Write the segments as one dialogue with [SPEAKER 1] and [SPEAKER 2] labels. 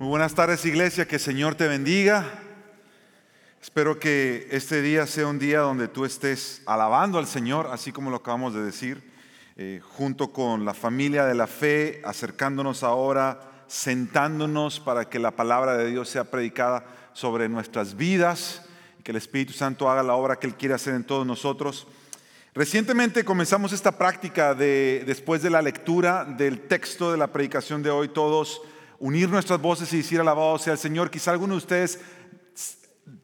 [SPEAKER 1] Muy buenas tardes iglesia, que el Señor te bendiga. Espero que este día sea un día donde tú estés alabando al Señor, así como lo acabamos de decir, eh, junto con la familia de la fe, acercándonos ahora, sentándonos para que la palabra de Dios sea predicada sobre nuestras vidas y que el Espíritu Santo haga la obra que Él quiere hacer en todos nosotros. Recientemente comenzamos esta práctica de, después de la lectura del texto de la predicación de hoy, todos unir nuestras voces y decir alabado sea el Señor. Quizá algunos de ustedes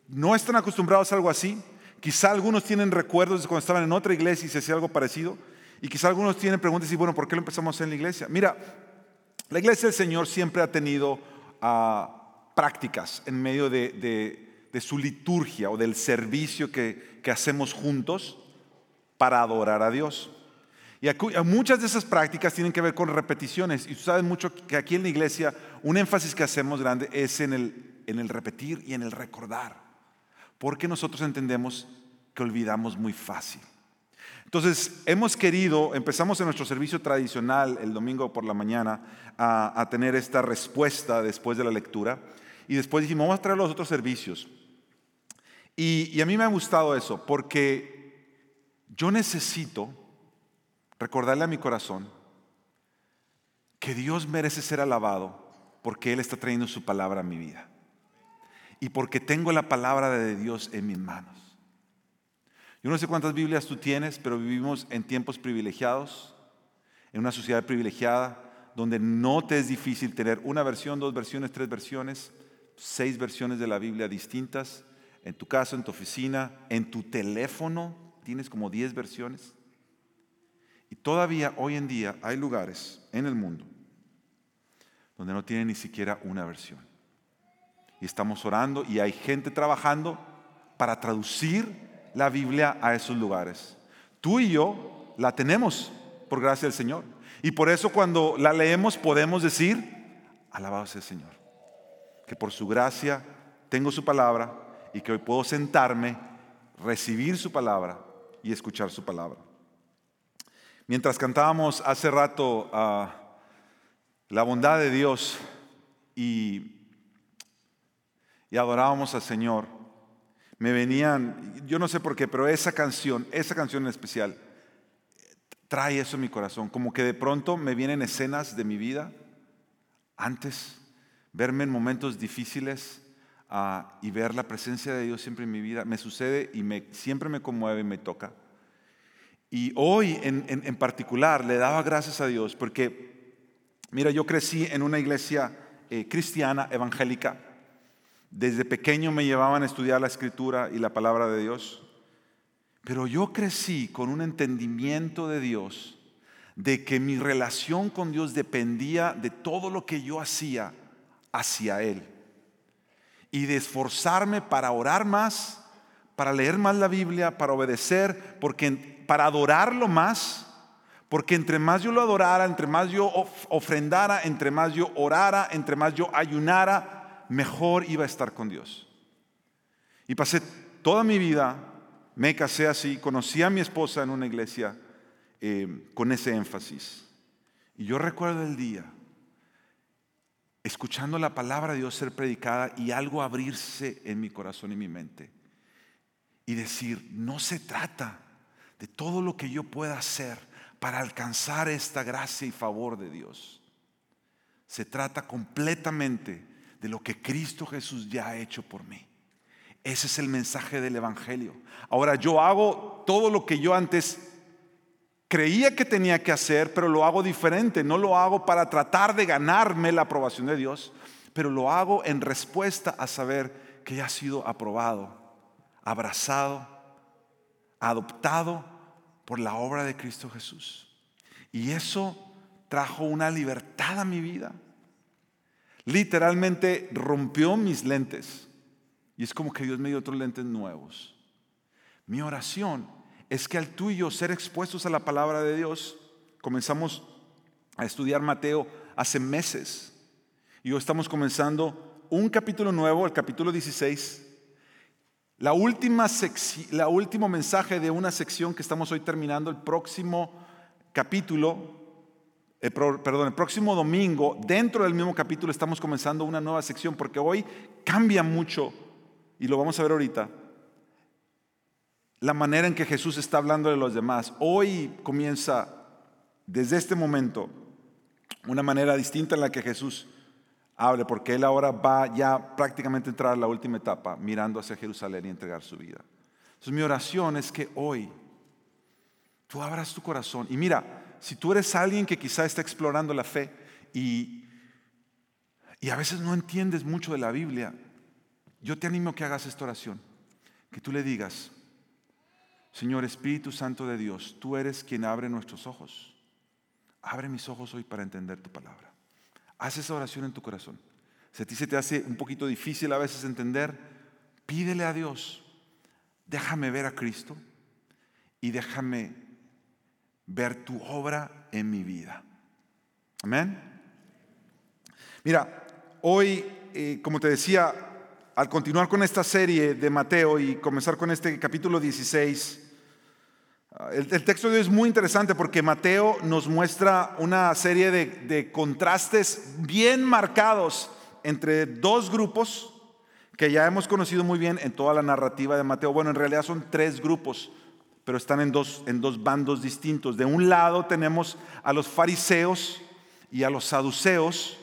[SPEAKER 1] no están acostumbrados a algo así. Quizá algunos tienen recuerdos de cuando estaban en otra iglesia y se hacía algo parecido. Y quizá algunos tienen preguntas y bueno, ¿por qué lo empezamos en la iglesia? Mira, la iglesia del Señor siempre ha tenido ah, prácticas en medio de, su liturgia o del servicio que hacemos juntos para adorar a Dios. Y muchas de esas prácticas tienen que ver con repeticiones. Y tú sabes mucho que aquí en la iglesia un énfasis que hacemos grande es en el, en el repetir y en el recordar. Porque nosotros entendemos que olvidamos muy fácil. Entonces, hemos querido, empezamos en nuestro servicio tradicional el domingo por la mañana a, tener esta respuesta después de la lectura. Y después dijimos, vamos a traer los otros servicios. Y, y a mí me ha gustado eso, porque yo necesito recordarle a mi corazón que Dios merece ser alabado porque Él está trayendo su palabra a mi vida y porque tengo la palabra de Dios en mis manos. Yo no sé cuántas Biblias tú tienes, pero vivimos en tiempos privilegiados, en una sociedad privilegiada, donde no te es difícil tener una versión, dos versiones, tres versiones, seis versiones de la Biblia distintas, en tu casa, en tu oficina, en tu teléfono, tienes como diez versiones. Y todavía hoy en día hay lugares en el mundo donde no tienen ni siquiera una versión. Y estamos orando y hay gente trabajando para traducir la Biblia a esos lugares. Tú y yo la tenemos por gracia del Señor. Y por eso cuando la leemos podemos decir, alabado sea el Señor. Que por su gracia tengo su palabra y que hoy puedo sentarme, recibir su palabra y escuchar su palabra. Mientras cantábamos hace rato ah, la bondad de Dios y, adorábamos al Señor, me venían, yo no sé por qué, pero esa canción, esa canción en especial, trae eso en mi corazón, como que de pronto me vienen escenas de mi vida antes, verme en momentos difíciles ah, y ver la presencia de Dios siempre en mi vida, me sucede y siempre me conmueve y me toca. Y hoy en, particular le daba gracias a Dios porque, mira, yo crecí en una iglesia eh, cristiana, evangélica. Desde pequeño me llevaban a estudiar la escritura y la palabra de Dios. Pero yo crecí con un entendimiento de Dios, de que mi relación con Dios dependía de todo lo que yo hacía hacia Él. Y de esforzarme para orar más, para leer más la Biblia, para obedecer, porque para adorarlo más, porque entre más yo lo adorara, entre más yo ofrendara, entre más yo orara, entre más yo ayunara, mejor iba a estar con Dios. Y pasé toda mi vida, me casé así, conocí a mi esposa en una iglesia eh, con ese énfasis. Y yo recuerdo el día, escuchando la palabra de Dios ser predicada y algo abrirse en mi corazón y mi mente. Y decir, no se trata de todo lo que yo pueda hacer para alcanzar esta gracia y favor de Dios. Se trata completamente de lo que Cristo Jesús ya ha hecho por mí. Ese es el mensaje del Evangelio. Ahora yo hago todo lo que yo antes creía que tenía que hacer, pero lo hago diferente. No lo hago para tratar de ganarme la aprobación de Dios, pero lo hago en respuesta a saber que ya ha sido aprobado, abrazado adoptado por la obra de Cristo Jesús. Y eso trajo una libertad a mi vida. Literalmente rompió mis lentes. Y es como que Dios me dio otros lentes nuevos. Mi oración es que al tuyo ser expuestos a la palabra de Dios, comenzamos a estudiar Mateo hace meses. Y hoy estamos comenzando un capítulo nuevo, el capítulo 16, la última la último mensaje de una sección que estamos hoy terminando, el próximo capítulo, perdón, el próximo domingo, dentro del mismo capítulo, estamos comenzando una nueva sección porque hoy cambia mucho, y lo vamos a ver ahorita, la manera en que Jesús está hablando de los demás. Hoy comienza, desde este momento, una manera distinta en la que Jesús hable, porque Él ahora va ya prácticamente a entrar a la última etapa, mirando hacia Jerusalén y entregar su vida. Entonces mi oración es que hoy tú abras tu corazón y mira, si tú eres alguien que quizá está explorando la fe y, y a veces no entiendes mucho de la Biblia, yo te animo a que hagas esta oración, que tú le digas, Señor Espíritu Santo de Dios, tú eres quien abre nuestros ojos. Abre mis ojos hoy para entender tu palabra. Haz esa oración en tu corazón. Si a ti se te hace un poquito difícil a veces entender, pídele a Dios, déjame ver a Cristo y déjame ver tu obra en mi vida. Amén. Mira, hoy, eh, como te decía, al continuar con esta serie de Mateo y comenzar con este capítulo 16, el, texto de hoy es muy interesante porque Mateo nos muestra una serie de, de contrastes bien marcados entre dos grupos que ya hemos conocido muy bien en toda la narrativa de Mateo. Bueno, en realidad son tres grupos pero están en dos, en dos bandos distintos. De un lado tenemos a los fariseos y a los saduceos,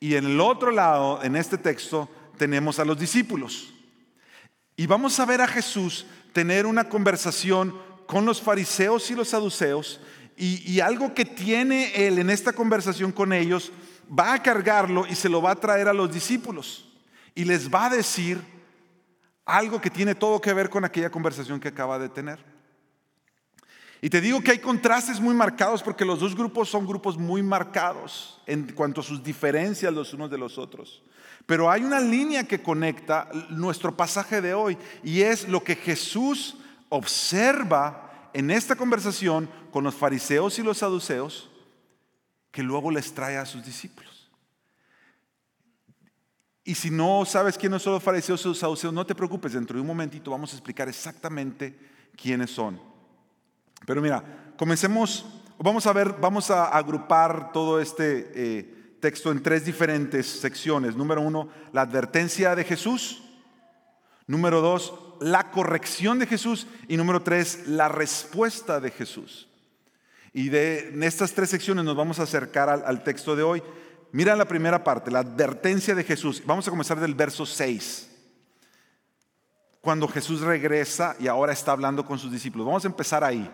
[SPEAKER 1] y en el otro lado, en este texto, tenemos a los discípulos. Y vamos a ver a Jesús tener una conversación con los fariseos y los saduceos, y, algo que tiene él en esta conversación con ellos, va a cargarlo y se lo va a traer a los discípulos, y les va a decir algo que tiene todo que ver con aquella conversación que acaba de tener. Y te digo que hay contrastes muy marcados porque los dos grupos son grupos muy marcados en cuanto a sus diferencias los unos de los otros. Pero hay una línea que conecta nuestro pasaje de hoy y es lo que Jesús observa en esta conversación con los fariseos y los saduceos que luego les trae a sus discípulos. Y si no sabes quiénes son los fariseos y los saduceos, no te preocupes, dentro de un momentito vamos a explicar exactamente quiénes son. Pero mira, comencemos, vamos a ver, vamos a agrupar todo este eh, texto en tres diferentes secciones. Número uno, la advertencia de Jesús. Número dos, la corrección de Jesús. Y número tres, la respuesta de Jesús. Y de, en estas tres secciones nos vamos a acercar al, texto de hoy. Mira la primera parte, la advertencia de Jesús. Vamos a comenzar del verso 6 cuando Jesús regresa y ahora está hablando con sus discípulos. Vamos a empezar ahí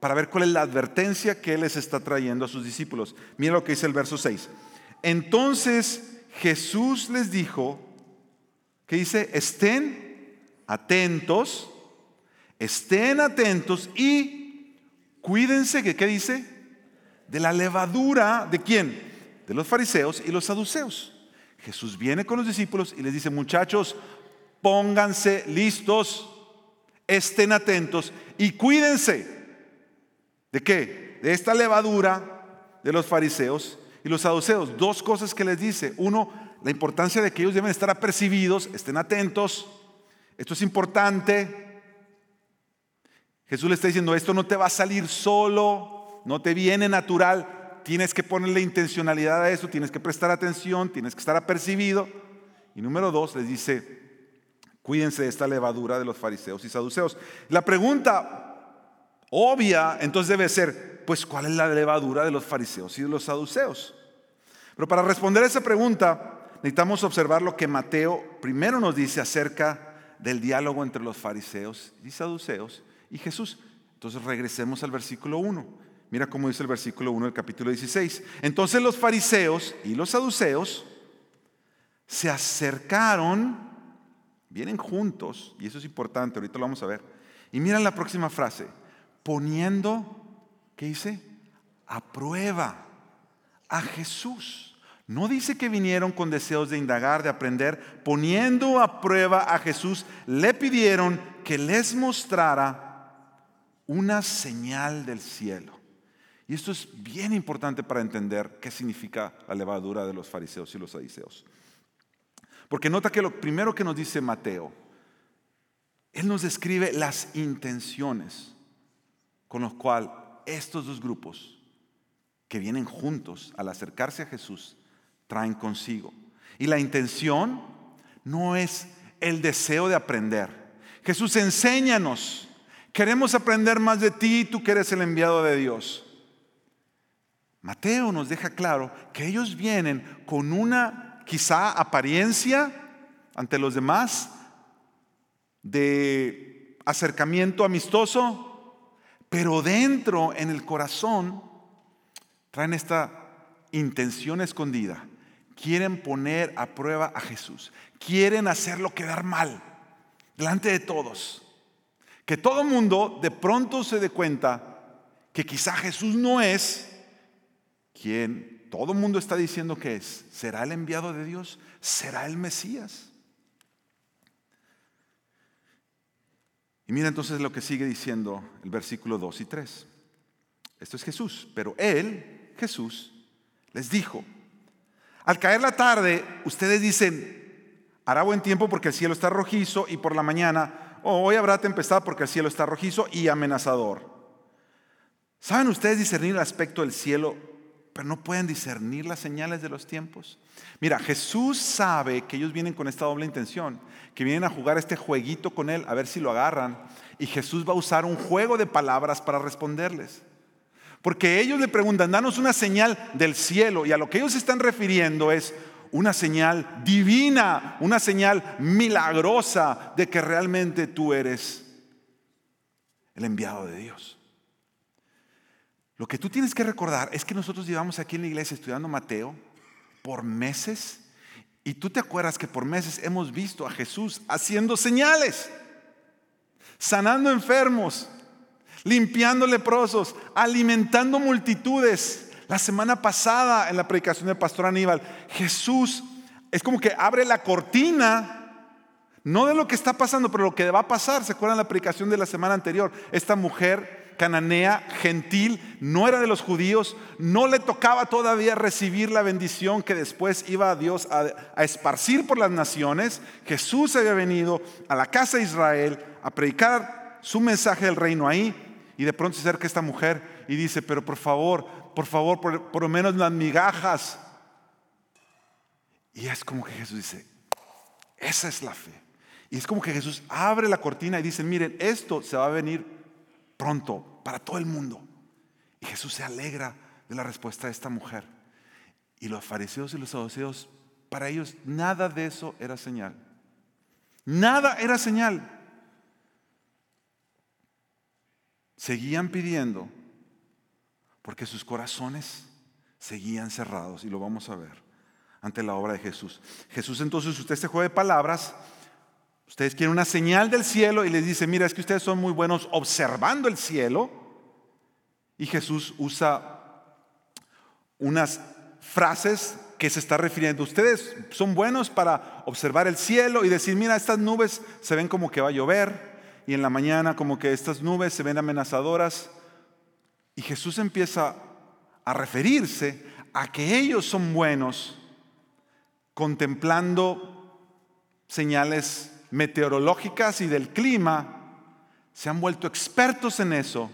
[SPEAKER 1] para ver cuál es la advertencia que les está trayendo a sus discípulos. Mira lo que dice el verso 6. Entonces Jesús les dijo, que dice, estén atentos, estén atentos y cuídense, que, ¿qué dice? De la levadura, ¿de quién? De los fariseos y los saduceos. Jesús viene con los discípulos y les dice, muchachos, pónganse listos, estén atentos y cuídense ¿De qué? De esta levadura de los fariseos y los saduceos. Dos cosas que les dice. Uno, la importancia de que ellos deben estar apercibidos, estén atentos. Esto es importante. Jesús le está diciendo, esto no te va a salir solo, no te viene natural. Tienes que ponerle intencionalidad a eso, tienes que prestar atención, tienes que estar apercibido. Y número dos, les dice, cuídense de esta levadura de los fariseos y saduceos. La pregunta obvia, entonces debe ser, pues, ¿cuál es la levadura de los fariseos y de los saduceos? Pero para responder a esa pregunta, necesitamos observar lo que Mateo primero nos dice acerca del diálogo entre los fariseos y saduceos y Jesús. Entonces regresemos al versículo 1. Mira cómo dice el versículo 1 del capítulo 16. Entonces los fariseos y los saduceos se acercaron, vienen juntos, y eso es importante, ahorita lo vamos a ver. Y mira la próxima frase, poniendo, ¿qué dice? A prueba a Jesús. No dice que vinieron con deseos de indagar, de aprender, poniendo a prueba a Jesús, le pidieron que les mostrara una señal del cielo. Y esto es bien importante para entender qué significa la levadura de los fariseos y los saduceos. Porque nota que lo primero que nos dice Mateo, él nos describe las intenciones con los cuales estos dos grupos que vienen juntos al acercarse a Jesús traen consigo. Y la intención no es el deseo de aprender. Jesús, enséñanos. Queremos aprender más de ti, tú que eres el enviado de Dios. Mateo nos deja claro que ellos vienen con una quizá apariencia ante los demás de acercamiento amistoso, pero dentro en el corazón traen esta intención escondida. Quieren poner a prueba a Jesús. Quieren hacerlo quedar mal delante de todos. Que todo mundo de pronto se dé cuenta que quizá Jesús no es quien todo mundo está diciendo que es. ¿Será el enviado de Dios? ¿Será el Mesías? Y mira entonces lo que sigue diciendo el versículo 2 y 3. Esto es Jesús, pero Él Jesús les dijo, al caer la tarde, ustedes dicen, hará buen tiempo porque el cielo está rojizo y por la mañana, oh, hoy habrá tempestad porque el cielo está rojizo y amenazador. ¿Saben ustedes discernir el aspecto del cielo, pero no pueden discernir las señales de los tiempos? Mira, Jesús sabe que ellos vienen con esta doble intención, que vienen a jugar este jueguito con Él, a ver si lo agarran, y Jesús va a usar un juego de palabras para responderles. Porque ellos le preguntan, danos una señal del cielo. Y a lo que ellos se están refiriendo es una señal divina, una señal milagrosa de que realmente tú eres el enviado de Dios. Lo que tú tienes que recordar es que nosotros llevamos aquí en la iglesia estudiando Mateo por meses y tú te acuerdas que por meses hemos visto a Jesús haciendo señales, sanando enfermos, limpiando leprosos, alimentando multitudes. La semana pasada en la predicación del pastor Aníbal, Jesús es como que abre la cortina, no de lo que está pasando, pero lo que va a pasar. ¿Se acuerdan la predicación de la semana anterior? Esta mujer cananea, gentil, no era de los judíos, no le tocaba todavía recibir la bendición que después iba a Dios a, a, esparcir por las naciones. Jesús había venido a la casa de Israel a predicar su mensaje del reino ahí y de pronto se acerca esta mujer y dice, pero por favor, por favor, por, lo menos las migajas. Y es como que Jesús dice, esa es la fe. Y es como que Jesús abre la cortina y dice, miren, esto se va a venir pronto para todo el mundo. Y Jesús se alegra de la respuesta de esta mujer. Y los fariseos y los saduceos, para ellos nada de eso era señal. Nada era señal. Seguían pidiendo porque sus corazones seguían cerrados y lo vamos a ver ante la obra de Jesús. Jesús entonces, usted se juega de palabras, ustedes quieren una señal del cielo y les dice, mira, es que ustedes son muy buenos observando el cielo. Y Jesús usa unas frases que se está refiriendo. Ustedes son buenos para observar el cielo y decir, mira, estas nubes se ven como que va a llover y en la mañana como que estas nubes se ven amenazadoras. Y Jesús empieza a referirse a que ellos son buenos contemplando señales meteorológicas y del clima, se han vuelto expertos en eso,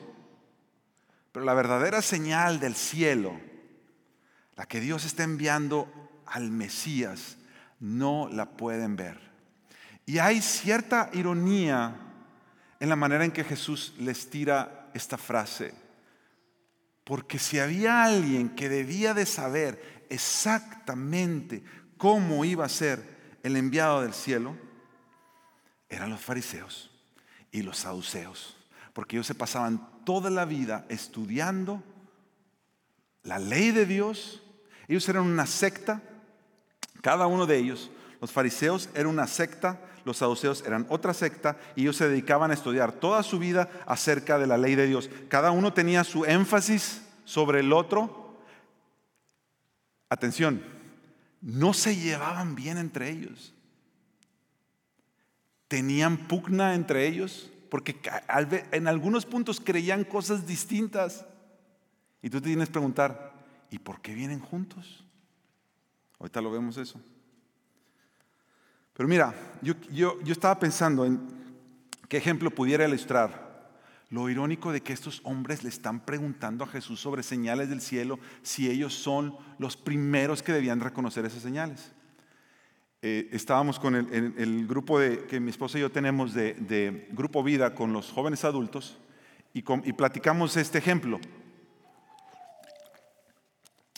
[SPEAKER 1] pero la verdadera señal del cielo, la que Dios está enviando al Mesías, no la pueden ver. Y hay cierta ironía en la manera en que Jesús les tira esta frase. Porque si había alguien que debía de saber exactamente cómo iba a ser el enviado del cielo, eran los fariseos y los saduceos. Porque ellos se pasaban toda la vida estudiando la ley de Dios. Ellos eran una secta, cada uno de ellos. Los fariseos eran una secta los saduceos eran otra secta y ellos se dedicaban a estudiar toda su vida acerca de la ley de Dios. Cada uno tenía su énfasis sobre el otro. Atención, no se llevaban bien entre ellos. Tenían pugna entre ellos porque en algunos puntos creían cosas distintas. Y tú te tienes que preguntar, ¿y por qué vienen juntos? Ahorita lo vemos eso. Pero mira, yo, yo, estaba pensando en qué ejemplo pudiera ilustrar Lo irónico de que estos hombres le están preguntando a Jesús sobre señales del cielo si ellos son los primeros que debían reconocer esas señales. Eh, estábamos con el, grupo de, que mi esposa y yo tenemos de, Grupo Vida con los jóvenes adultos y, y, platicamos este ejemplo.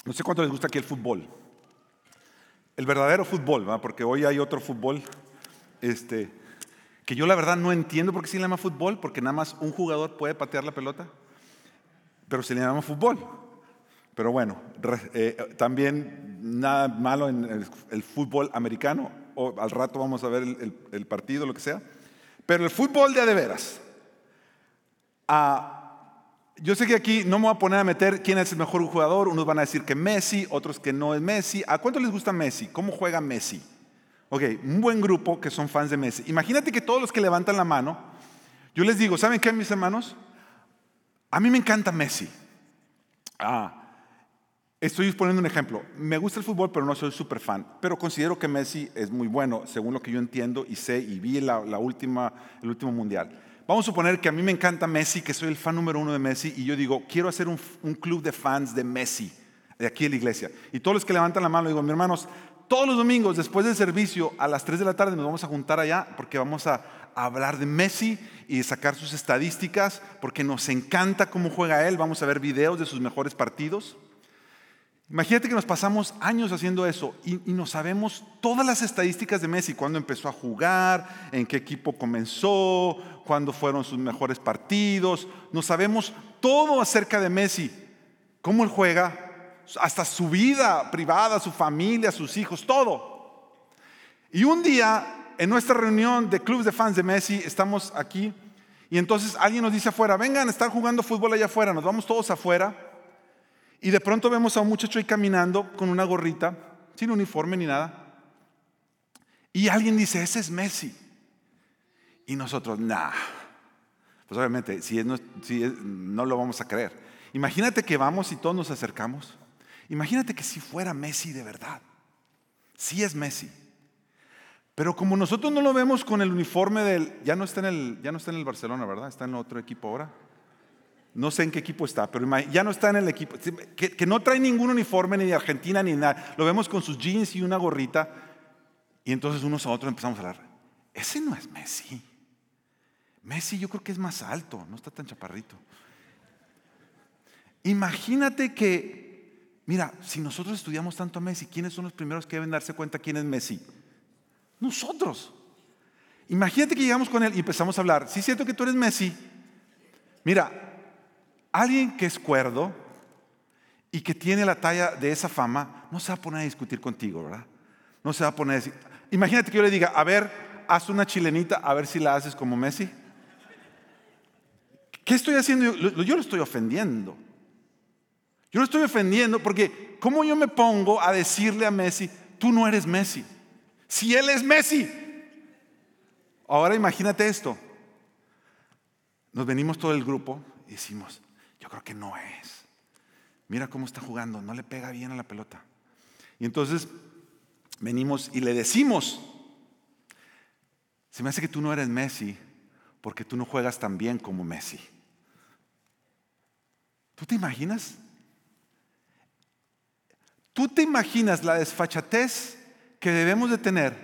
[SPEAKER 1] No sé cuánto les gusta aquí el fútbol. El verdadero fútbol, porque hoy hay otro fútbol este, que yo la verdad no entiendo por qué se le llama fútbol, porque nada más un jugador puede patear la pelota, pero se le llama fútbol. Pero bueno, eh, también nada malo en el, fútbol americano, o al rato vamos a ver el, partido, lo que sea. Pero el fútbol de de veras. Ah, yo sé que aquí no me voy a poner a meter quién es el mejor jugador. Unos van a decir que Messi, otros que no es Messi. ¿A cuánto les gusta Messi? ¿Cómo juega Messi? Ok, un buen grupo que son fans de Messi. Imagínate que todos los que levantan la mano, yo les digo, ¿saben qué, mis hermanos? A mí me encanta Messi. Ah, estoy poniendo un ejemplo. Me gusta el fútbol, pero no soy súper fan. Pero considero que Messi es muy bueno, según lo que yo entiendo y sé y vi la, última, el último mundial. Vamos a suponer que a mí me encanta Messi, que soy el fan número uno de Messi, y yo digo, quiero hacer un, club de fans de Messi, de aquí en la iglesia. Y todos los que levantan la mano, digo, mis hermanos, todos los domingos, después del servicio, a las 3 de la tarde, nos vamos a juntar allá porque vamos a, hablar de Messi y sacar sus estadísticas, porque nos encanta cómo juega él. Vamos a ver videos de sus mejores partidos. Imagínate que nos pasamos años haciendo eso y, y no sabemos todas las estadísticas de Messi, cuándo empezó a jugar, en qué equipo comenzó, cuándo fueron sus mejores partidos. No sabemos todo acerca de Messi, cómo él juega, hasta su vida privada, su familia, sus hijos, todo. Y un día, en nuestra reunión de clubes de fans de Messi, estamos aquí y entonces alguien nos dice afuera, vengan, están jugando fútbol allá afuera, nos vamos todos afuera. Y de pronto vemos a un muchacho ahí caminando con una gorrita, sin uniforme ni nada. Y alguien dice, ese es Messi. Y nosotros, nah. Pues obviamente, si, si no lo vamos a creer. Imagínate que vamos y todos nos acercamos. Imagínate que si fuera Messi de verdad. Sí es Messi. Pero como nosotros no lo vemos con el uniforme del... Ya no está en el, ya no está en el Barcelona, ¿verdad? Está en otro equipo ahora. No sé en qué equipo está, pero ya no está en el equipo. Que, no trae ningún uniforme ni de Argentina ni nada. Lo vemos con sus jeans y una gorrita. Y entonces unos a otros empezamos a hablar. Ese no es Messi. Messi yo creo que es más alto, no está tan chaparrito. Imagínate que Mira, si nosotros estudiamos tanto a Messi, ¿quiénes son los primeros que deben darse cuenta quién es Messi? Nosotros. Imagínate que llegamos con él y empezamos a hablar. Sí, siento que tú eres Messi. Mira, alguien que es cuerdo y que tiene la talla de esa fama, no se va a poner a discutir contigo, ¿verdad? No se va a poner a decir. Imagínate que yo le diga, a ver, haz una chilenita, a ver si la haces como Messi. ¿Qué estoy haciendo? Yo, lo estoy ofendiendo. Yo no estoy ofendiendo porque ¿cómo yo me pongo a decirle a Messi, tú no eres Messi? Si él es Messi. Ahora imagínate esto. Nos venimos todo el grupo y decimos, yo creo que no es. Mira cómo está jugando, no le pega bien a la pelota. Y entonces venimos y le decimos, se me hace que tú no eres Messi porque tú no juegas tan bien como Messi. ¿Tú te imaginas ¿Tú te imaginas la desfachatez que debemos de tener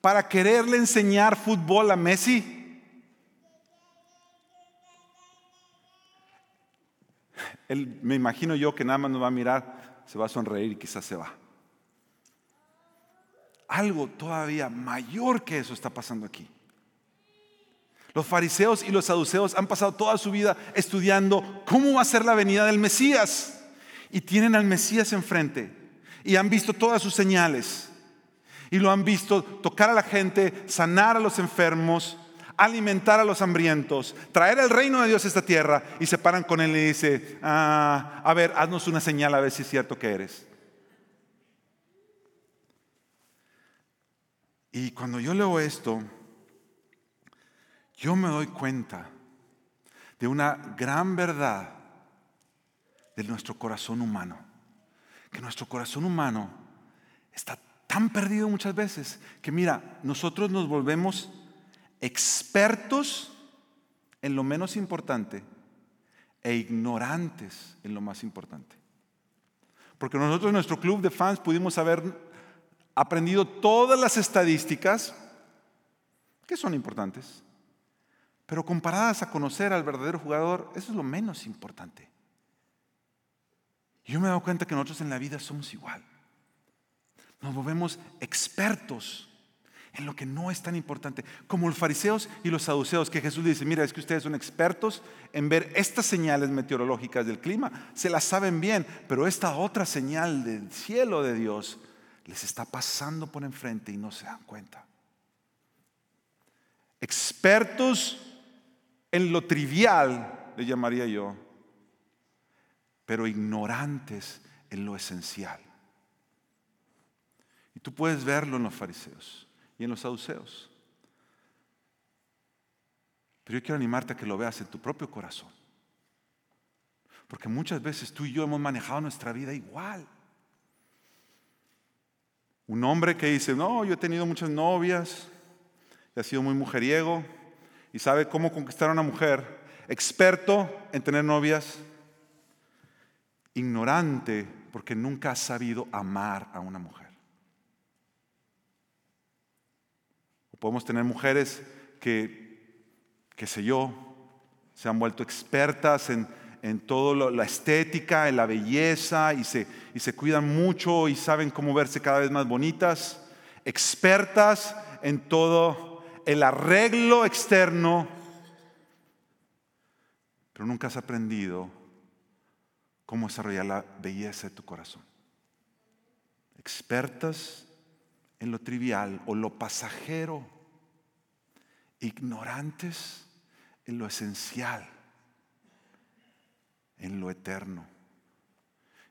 [SPEAKER 1] para quererle enseñar fútbol a Messi? Él, me imagino yo que nada más nos va a mirar, se va a sonreír y quizás se va. Algo todavía mayor que eso está pasando aquí. Los fariseos y los saduceos han pasado toda su vida estudiando cómo va a ser la venida del Mesías y tienen al Mesías enfrente y han visto todas sus señales y lo han visto tocar a la gente, sanar a los enfermos, alimentar a los hambrientos, traer el reino de Dios a esta tierra y se paran con él y dice, ah, a ver, haznos una señal a ver si es cierto que eres. Y cuando yo leo esto, yo me doy cuenta de una gran verdad de nuestro corazón humano. Que nuestro corazón humano está tan perdido muchas veces que mira, nosotros nos volvemos expertos en lo menos importante e ignorantes en lo más importante. Porque nosotros en nuestro club de fans pudimos haber aprendido todas las estadísticas que son importantes, pero comparadas a conocer al verdadero jugador, eso es lo menos importante. Yo me he dado cuenta que nosotros en la vida somos igual. Nos volvemos expertos en lo que no es tan importante, como los fariseos y los saduceos, que Jesús dice, mira, es que ustedes son expertos en ver estas señales meteorológicas del clima, se las saben bien, pero esta otra señal del cielo de Dios les está pasando por enfrente y no se dan cuenta. Expertos en lo trivial, le llamaría yo, pero ignorantes en lo esencial. Y tú puedes verlo en los fariseos y en los saduceos. Pero yo quiero animarte a que lo veas en tu propio corazón. Porque muchas veces tú y yo hemos manejado nuestra vida igual. Un hombre que dice, no, yo he tenido muchas novias, y ha sido muy mujeriego, y sabe cómo conquistar a una mujer, experto en tener novias, ignorante porque nunca ha sabido amar a una mujer. Podemos tener mujeres que, qué sé yo, se han vuelto expertas en, en toda la estética, en la belleza y se, y se cuidan mucho y saben cómo verse cada vez más bonitas, expertas en todo el arreglo externo, pero nunca has aprendido cómo desarrollar la belleza de tu corazón. Expertas en lo trivial o lo pasajero, ignorantes en lo esencial, en lo eterno.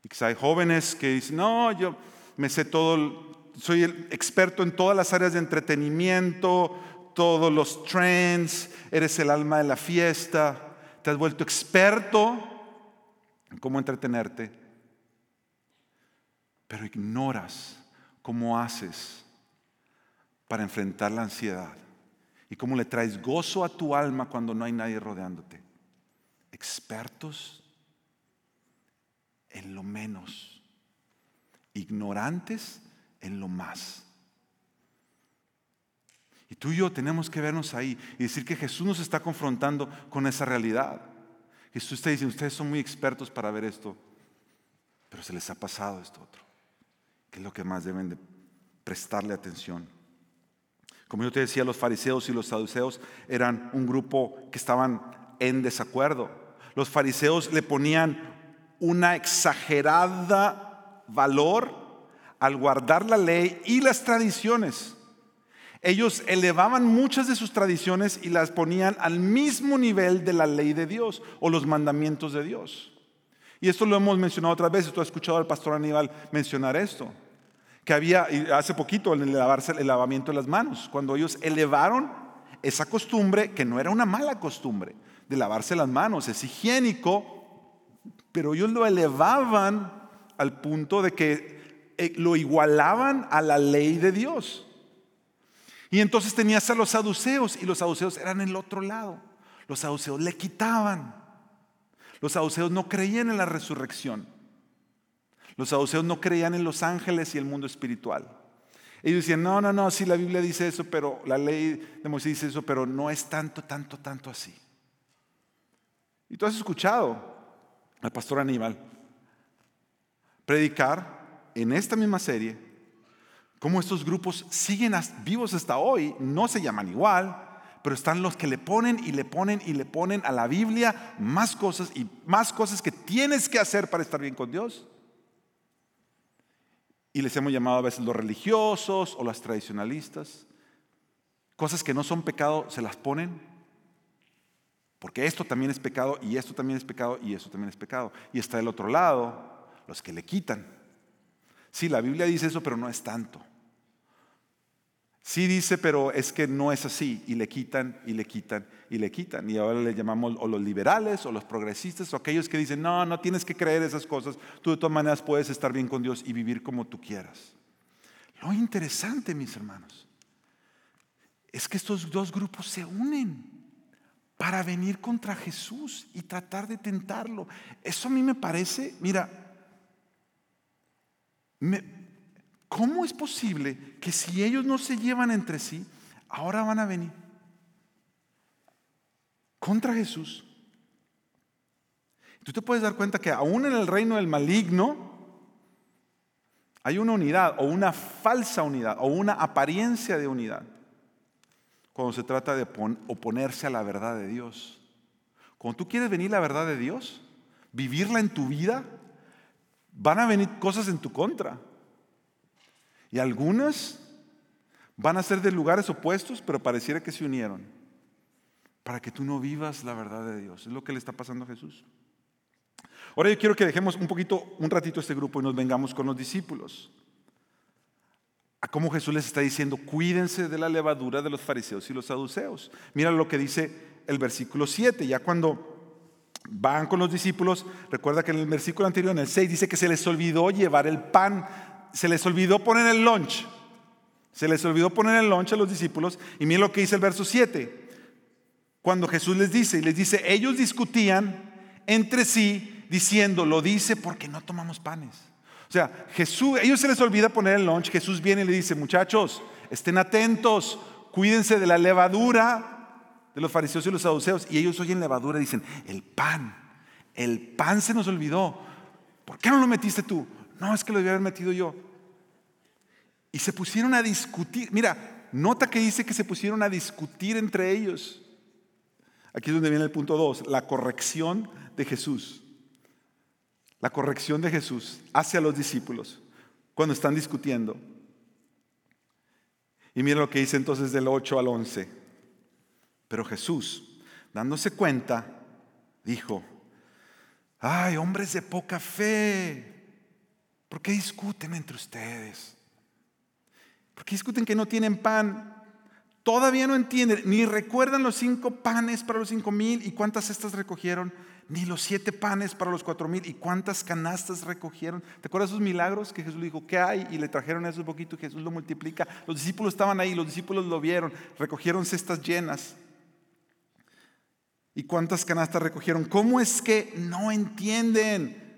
[SPEAKER 1] Y quizá hay jóvenes que dicen, no, yo me sé todo, soy el experto en todas las áreas de entretenimiento, todos los trends, eres el alma de la fiesta, te has vuelto experto en cómo entretenerte, pero ignoras cómo haces para enfrentar la ansiedad y cómo le traes gozo a tu alma cuando no hay nadie rodeándote. Expertos en lo menos, ignorantes en lo más. Y tú y yo tenemos que vernos ahí y decir que Jesús nos está confrontando con esa realidad. Jesús está diciendo, ustedes son muy expertos para ver esto, pero se les ha pasado esto otro que es lo que más deben de prestarle atención. Como yo te decía, los fariseos y los saduceos eran un grupo que estaban en desacuerdo. Los fariseos le ponían una exagerada valor al guardar la ley y las tradiciones. Ellos elevaban muchas de sus tradiciones y las ponían al mismo nivel de la ley de Dios o los mandamientos de Dios. Y esto lo hemos mencionado otras veces, tú has escuchado al pastor Aníbal mencionar esto, que había hace poquito el, lavarse, el lavamiento de las manos, cuando ellos elevaron esa costumbre, que no era una mala costumbre, de lavarse las manos, es higiénico, pero ellos lo elevaban al punto de que eh, lo igualaban a la ley de Dios. Y entonces tenías a los saduceos y los saduceos eran el otro lado. Los saduceos le quitaban. Los saduceos no creían en la resurrección. Los saduceos no creían en los ángeles y el mundo espiritual. Ellos decían, no, no, no, sí la Biblia dice eso, pero la ley de Moisés dice eso, pero no es tanto, tanto, tanto así. Y tú has escuchado al pastor Aníbal predicar en esta misma serie cómo estos grupos siguen vivos hasta hoy, no se llaman igual, pero están los que le ponen y le ponen y le ponen a la Biblia más cosas y más cosas que tienes que hacer para estar bien con Dios. Y les hemos llamado a veces los religiosos o las tradicionalistas. Cosas que no son pecado se las ponen. Porque esto también es pecado y esto también es pecado y esto también es pecado. Y está del otro lado los que le quitan. Sí, la Biblia dice eso, pero no es tanto. Sí dice, pero es que no es así. Y le quitan y le quitan y le quitan. Y ahora le llamamos o los liberales o los progresistas o aquellos que dicen, no, no tienes que creer esas cosas. Tú de todas maneras puedes estar bien con Dios y vivir como tú quieras. Lo interesante, mis hermanos, es que estos dos grupos se unen para venir contra Jesús y tratar de tentarlo. Eso a mí me parece, mira, ¿cómo es posible que si ellos no se llevan entre sí, ahora van a venir contra Jesús? Tú te puedes dar cuenta que aún en el reino del maligno hay una unidad o una falsa unidad o una apariencia de unidad cuando se trata de oponerse a la verdad de Dios. Cuando tú quieres venir la verdad de Dios, vivirla en tu vida, van a venir cosas en tu contra. Y algunas van a ser de lugares opuestos, pero pareciera que se unieron. Para que tú no vivas la verdad de Dios. Es lo que le está pasando a Jesús. Ahora yo quiero que dejemos un poquito, un ratito este grupo y nos vengamos con los discípulos. A cómo Jesús les está diciendo, cuídense de la levadura de los fariseos y los saduceos. Mira lo que dice el versículo 7, ya cuando van con los discípulos, recuerda que en el versículo anterior, en el 6, dice que se les olvidó llevar el pan, se les olvidó poner el lunch, se les olvidó poner el lunch a los discípulos, y mira lo que dice el verso 7, cuando Jesús les dice, y les dice, ellos discutían entre sí diciendo, lo dice porque no tomamos panes. O sea, Jesús, ellos se les olvida poner el lunch, Jesús viene y le dice, muchachos, estén atentos, cuídense de la levadura de los fariseos y los saduceos. Y ellos oyen levadura y dicen, el pan, el pan se nos olvidó. ¿Por qué no lo metiste tú? No, es que lo debía haber metido yo. Y se pusieron a discutir. Mira, nota que dice que se pusieron a discutir entre ellos. Aquí es donde viene el punto 2, la corrección de Jesús la corrección de Jesús hacia los discípulos cuando están discutiendo. Y mira lo que dice entonces del 8 al 11. Pero Jesús, dándose cuenta, dijo, ay, hombres de poca fe, ¿por qué discuten entre ustedes? ¿Por qué discuten que no tienen pan? Todavía no entienden, ni recuerdan los cinco panes para los cinco mil y cuántas cestas recogieron ni los siete panes para los cuatro mil y cuántas canastas recogieron. ¿Te acuerdas de esos milagros que Jesús dijo, ¿qué hay? Y le trajeron esos poquitos y Jesús lo multiplica. Los discípulos estaban ahí, los discípulos lo vieron, recogieron cestas llenas. ¿Y cuántas canastas recogieron? ¿Cómo es que no entienden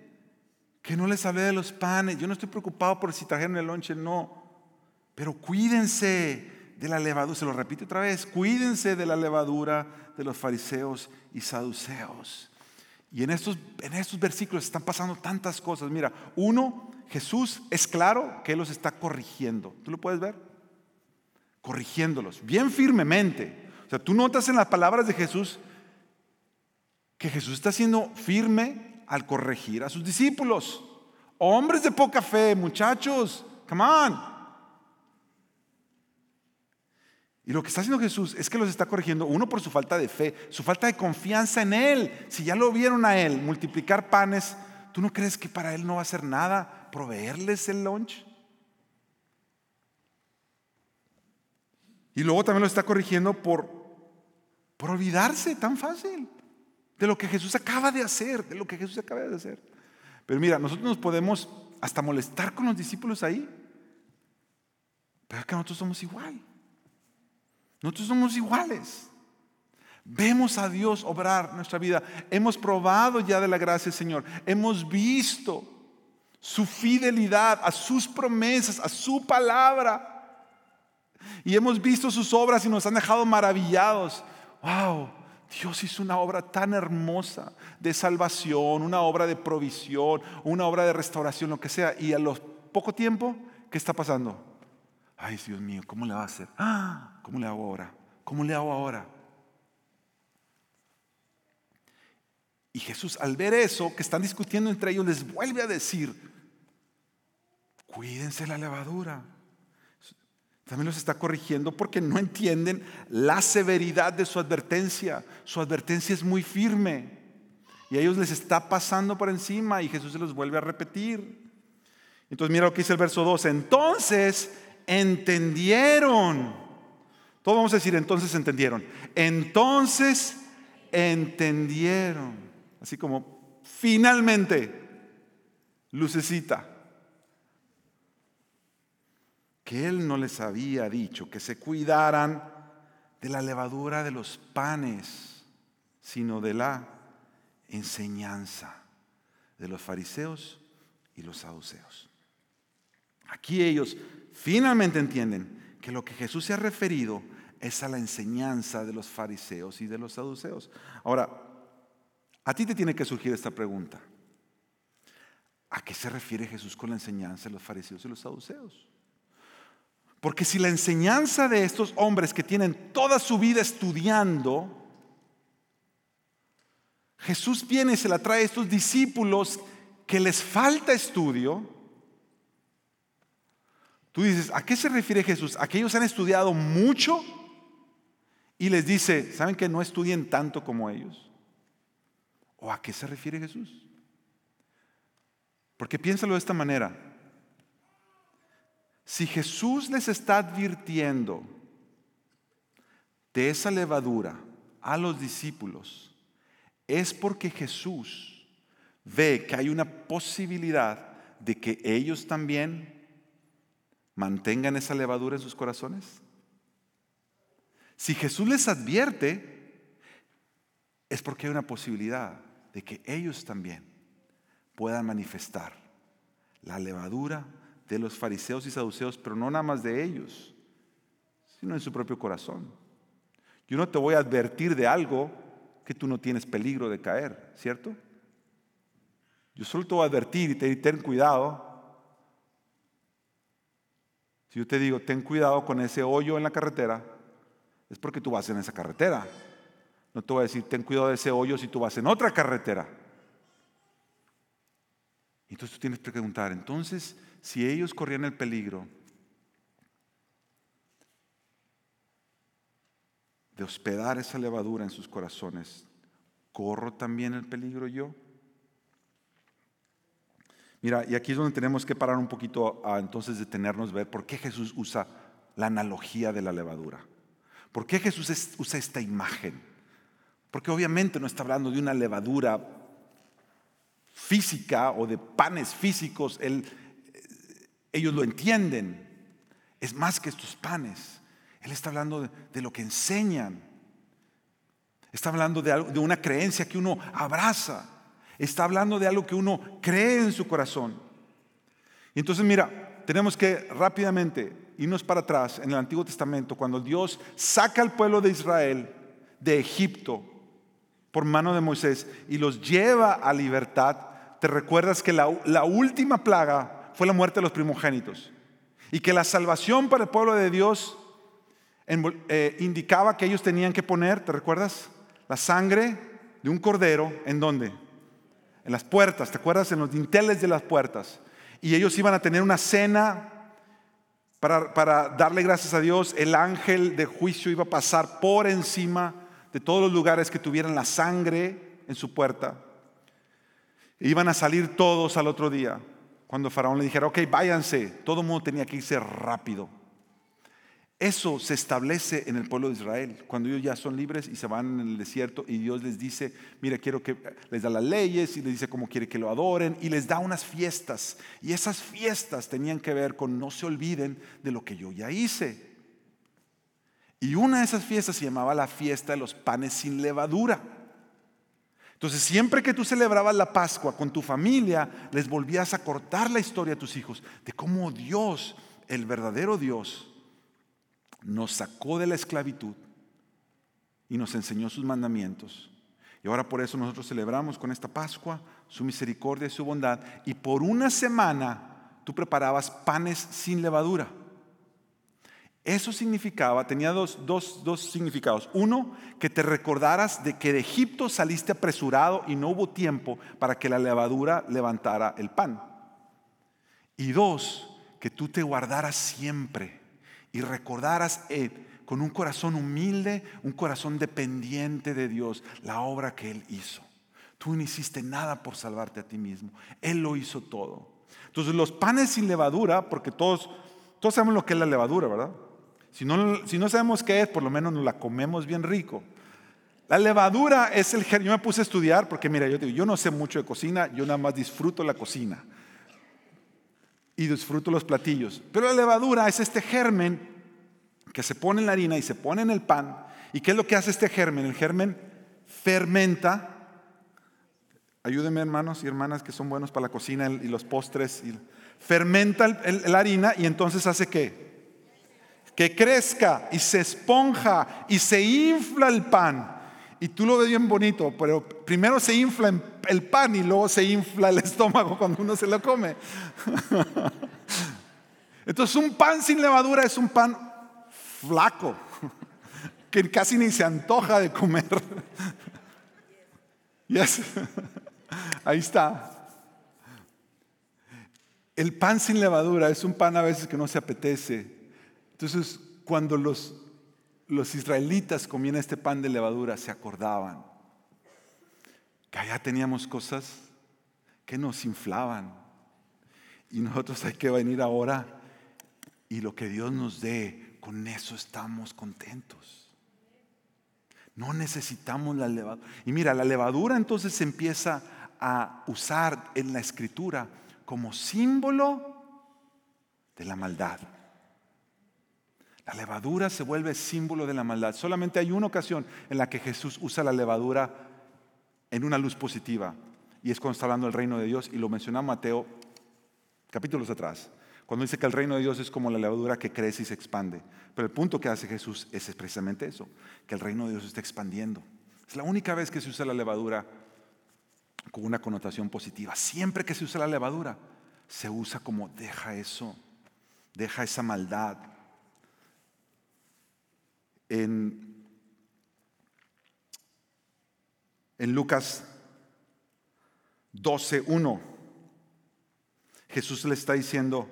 [SPEAKER 1] que no les hablé de los panes? Yo no estoy preocupado por si trajeron el lonche, no. Pero cuídense de la levadura, se lo repito otra vez, cuídense de la levadura de los fariseos y saduceos. Y en estos, en estos versículos están pasando tantas cosas. Mira, uno, Jesús es claro que Él los está corrigiendo. ¿Tú lo puedes ver? Corrigiéndolos, bien firmemente. O sea, tú notas en las palabras de Jesús que Jesús está siendo firme al corregir a sus discípulos. Hombres de poca fe, muchachos, come on. Y lo que está haciendo Jesús es que los está corrigiendo, uno por su falta de fe, su falta de confianza en Él. Si ya lo vieron a Él multiplicar panes, ¿tú no crees que para Él no va a hacer nada proveerles el lunch? Y luego también lo está corrigiendo por, por olvidarse tan fácil de lo que Jesús acaba de hacer, de lo que Jesús acaba de hacer. Pero mira, nosotros nos podemos hasta molestar con los discípulos ahí, pero es que nosotros somos igual. Nosotros somos iguales. Vemos a Dios obrar nuestra vida. Hemos probado ya de la gracia Señor. Hemos visto su fidelidad a sus promesas, a su palabra. Y hemos visto sus obras y nos han dejado maravillados. Wow, Dios hizo una obra tan hermosa de salvación, una obra de provisión, una obra de restauración, lo que sea. Y a los poco tiempo, ¿qué está pasando? Ay, Dios mío, ¿cómo le va a hacer? Ah, ¿cómo le hago ahora? ¿Cómo le hago ahora? Y Jesús, al ver eso que están discutiendo entre ellos, les vuelve a decir, cuídense la levadura. También los está corrigiendo porque no entienden la severidad de su advertencia. Su advertencia es muy firme. Y a ellos les está pasando por encima y Jesús se los vuelve a repetir. Entonces mira lo que dice el verso 2. Entonces entendieron. Todos vamos a decir, entonces entendieron. Entonces entendieron. Así como finalmente, lucecita. Que Él no les había dicho que se cuidaran de la levadura de los panes. sino de la enseñanza de los fariseos y los saduceos. Aquí ellos finalmente entienden que lo que Jesús se ha referido es a la enseñanza de los fariseos y de los saduceos. Ahora, a ti te tiene que surgir esta pregunta. ¿A qué se refiere Jesús con la enseñanza de los fariseos y los saduceos? Porque si la enseñanza de estos hombres que tienen toda su vida estudiando, Jesús viene y se la trae a estos discípulos que les falta estudio, tú dices, ¿a qué se refiere Jesús? ¿A que ellos han estudiado mucho? Y les dice, ¿saben que no estudien tanto como ellos? ¿O a qué se refiere Jesús? Porque piénsalo de esta manera. Si Jesús les está advirtiendo de esa levadura a los discípulos, es porque Jesús ve que hay una posibilidad de que ellos también mantengan esa levadura en sus corazones. Si Jesús les advierte, es porque hay una posibilidad de que ellos también puedan manifestar la levadura de los fariseos y saduceos, pero no nada más de ellos, sino en su propio corazón. Yo no te voy a advertir de algo que tú no tienes peligro de caer, ¿cierto? Yo solo te voy a advertir y te ten cuidado. Si yo te digo, ten cuidado con ese hoyo en la carretera, es porque tú vas en esa carretera. No te voy a decir, ten cuidado de ese hoyo si tú vas en otra carretera. Entonces tú tienes que preguntar, entonces, si ellos corrían el peligro de hospedar esa levadura en sus corazones, ¿corro también el peligro yo? Mira, y aquí es donde tenemos que parar un poquito a entonces detenernos, ver por qué Jesús usa la analogía de la levadura. ¿Por qué Jesús usa esta imagen? Porque obviamente no está hablando de una levadura física o de panes físicos, ellos lo entienden. Es más que estos panes. Él está hablando de, lo que enseñan. Está hablando de, de una creencia que uno abraza. Está hablando de algo que uno cree en su corazón. Y entonces mira, tenemos que rápidamente irnos para atrás en el Antiguo Testamento, cuando Dios saca al pueblo de Israel de Egipto por mano de Moisés y los lleva a libertad, te recuerdas que la, última plaga fue la muerte de los primogénitos y que la salvación para el pueblo de Dios eh, indicaba que ellos tenían que poner, ¿te recuerdas? La sangre de un cordero, ¿en dónde? En las puertas, ¿te acuerdas? En los dinteles de las puertas. Y ellos iban a tener una cena para, darle gracias a Dios. El ángel de juicio iba a pasar por encima de todos los lugares que tuvieran la sangre en su puerta. E iban a salir todos al otro día. Cuando Faraón le dijera, ok, váyanse, todo el mundo tenía que irse rápido. Eso se establece en el pueblo de Israel, cuando ellos ya son libres y se van en el desierto y Dios les dice, mira, quiero que les da las leyes y les dice cómo quiere que lo adoren y les da unas fiestas. Y esas fiestas tenían que ver con no se olviden de lo que yo ya hice. Y una de esas fiestas se llamaba la fiesta de los panes sin levadura. Entonces, siempre que tú celebrabas la Pascua con tu familia, les volvías a cortar la historia a tus hijos de cómo Dios, el verdadero Dios, nos sacó de la esclavitud y nos enseñó sus mandamientos. Y ahora por eso nosotros celebramos con esta Pascua su misericordia y su bondad. Y por una semana tú preparabas panes sin levadura. Eso significaba, tenía dos, significados. Uno, que te recordaras de que de Egipto saliste apresurado y no hubo tiempo para que la levadura levantara el pan. Y dos, que tú te guardaras siempre y recordaras eh, con un corazón humilde, un corazón dependiente de Dios, la obra que Él hizo. Tú no hiciste nada por salvarte a ti mismo. Él lo hizo todo. Entonces los panes sin levadura, porque todos, todos sabemos lo que es la levadura, ¿verdad? Si no, sabemos qué es, por lo menos nos la comemos bien rico. La levadura es el germen. Yo me puse a estudiar porque, mira, yo, digo, yo no sé mucho de cocina, yo nada más disfruto la cocina y disfruto los platillos. Pero la levadura es este germen que se pone en la harina y se pone en el pan. ¿Y qué es lo que hace este germen? El germen fermenta. Ayúdenme hermanos y hermanas que son buenos para la cocina y los postres. fermenta la harina y entonces hace qué? Que crezca y se esponja y se infla el pan. Y tú lo ves bien bonito, pero primero se infla el pan y luego se infla el estómago cuando uno se lo come. Entonces un pan sin levadura es un pan flaco, que casi ni se antoja de comer. Ahí está. El pan sin levadura es un pan a veces que no se apetece. Entonces, cuando los, los israelitas comían este pan de levadura, se acordaban que allá teníamos cosas que nos inflaban. Y nosotros hay que venir ahora y lo que Dios nos dé, con eso estamos contentos. No necesitamos la levadura. Y mira, la levadura entonces se empieza a usar en la escritura como símbolo de la maldad. La levadura se vuelve símbolo de la maldad. Solamente hay una ocasión en la que Jesús usa la levadura en una luz positiva. Y es cuando está hablando del reino de Dios y lo menciona Mateo capítulos atrás. Cuando dice que el reino de Dios es como la levadura que crece y se expande. Pero el punto que hace Jesús es precisamente eso, que el reino de Dios está expandiendo. Es la única vez que se usa la levadura con una connotación positiva. Siempre que se usa la levadura, se usa como deja eso, deja esa maldad. En, en Lucas 12.1, Jesús le está diciendo,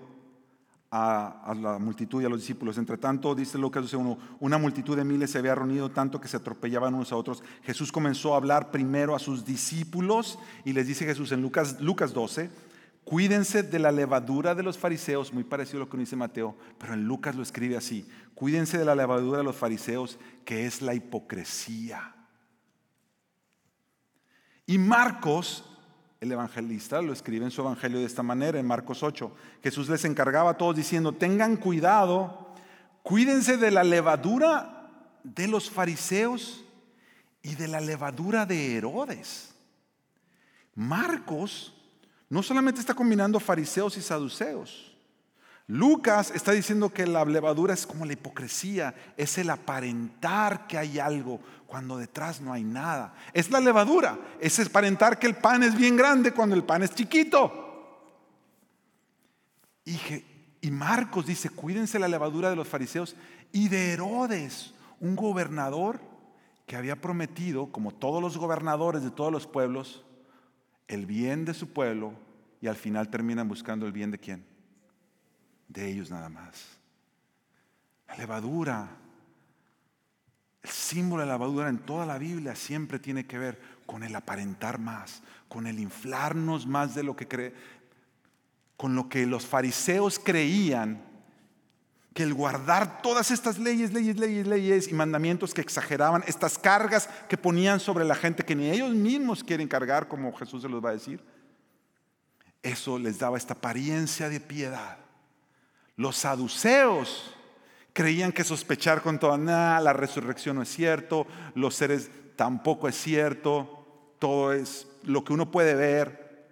[SPEAKER 1] a, la multitud y a los discípulos. Entre tanto, dice Lucas 1, una multitud de miles se había reunido tanto que se atropellaban unos a otros. Jesús comenzó a hablar primero a sus discípulos y les dice Jesús en Lucas, Lucas 12, cuídense de la levadura de los fariseos, muy parecido a lo que dice Mateo, pero en Lucas lo escribe así, cuídense de la levadura de los fariseos, que es la hipocresía. Y Marcos el evangelista lo escribe en su evangelio de esta manera, en Marcos 8. Jesús les encargaba a todos diciendo, tengan cuidado, cuídense de la levadura de los fariseos y de la levadura de Herodes. Marcos no solamente está combinando fariseos y saduceos, Lucas está diciendo que la levadura es como la hipocresía, es el aparentar que hay algo cuando detrás no hay nada. Es la levadura, es aparentar que el pan es bien grande cuando el pan es chiquito. Y, y Marcos dice, cuídense la levadura de los fariseos y de Herodes, un gobernador que había prometido, como todos los gobernadores de todos los pueblos, el bien de su pueblo y al final terminan buscando el bien de quién? de ellos nada más. La levadura, el símbolo de la levadura en toda la Biblia siempre tiene que ver con el aparentar más, con el inflarnos más de lo que cree, con lo que los fariseos creían que el guardar todas estas leyes, leyes, leyes, leyes y mandamientos que exageraban, estas cargas que ponían sobre la gente que ni ellos mismos quieren cargar, como Jesús se los va a decir, eso les daba esta apariencia de piedad. Los saduceos creían que sospechar con toda nada, la resurrección no es cierto, los seres tampoco es cierto, todo es lo que uno puede ver,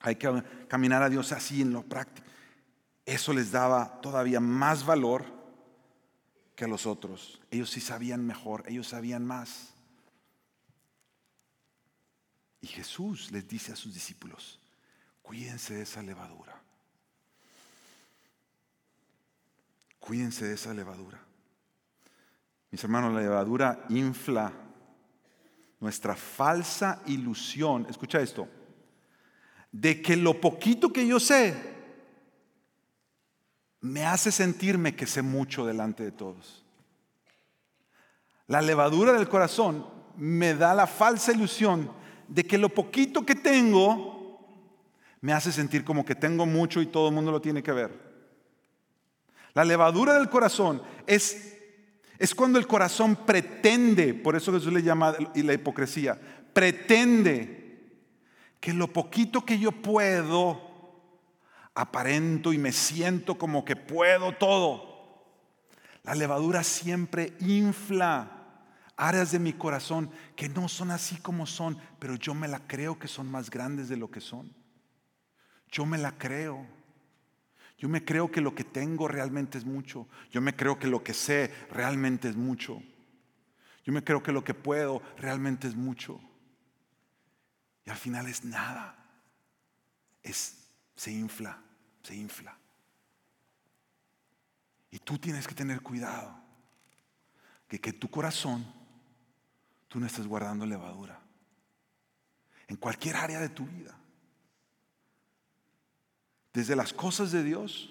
[SPEAKER 1] hay que caminar a Dios así en lo práctico. Eso les daba todavía más valor que a los otros. Ellos sí sabían mejor, ellos sabían más. Y Jesús les dice a sus discípulos, cuídense de esa levadura. Cuídense de esa levadura. Mis hermanos, la levadura infla nuestra falsa ilusión, escucha esto, de que lo poquito que yo sé me hace sentirme que sé mucho delante de todos. La levadura del corazón me da la falsa ilusión de que lo poquito que tengo me hace sentir como que tengo mucho y todo el mundo lo tiene que ver. La levadura del corazón es, es cuando el corazón pretende, por eso Jesús le llama y la hipocresía, pretende que lo poquito que yo puedo, aparento y me siento como que puedo todo. La levadura siempre infla áreas de mi corazón que no son así como son, pero yo me la creo que son más grandes de lo que son. Yo me la creo. Yo me creo que lo que tengo realmente es mucho. Yo me creo que lo que sé realmente es mucho. Yo me creo que lo que puedo realmente es mucho. Y al final es nada. Es se infla, se infla. Y tú tienes que tener cuidado que que tu corazón tú no estés guardando levadura en cualquier área de tu vida. Desde las cosas de Dios.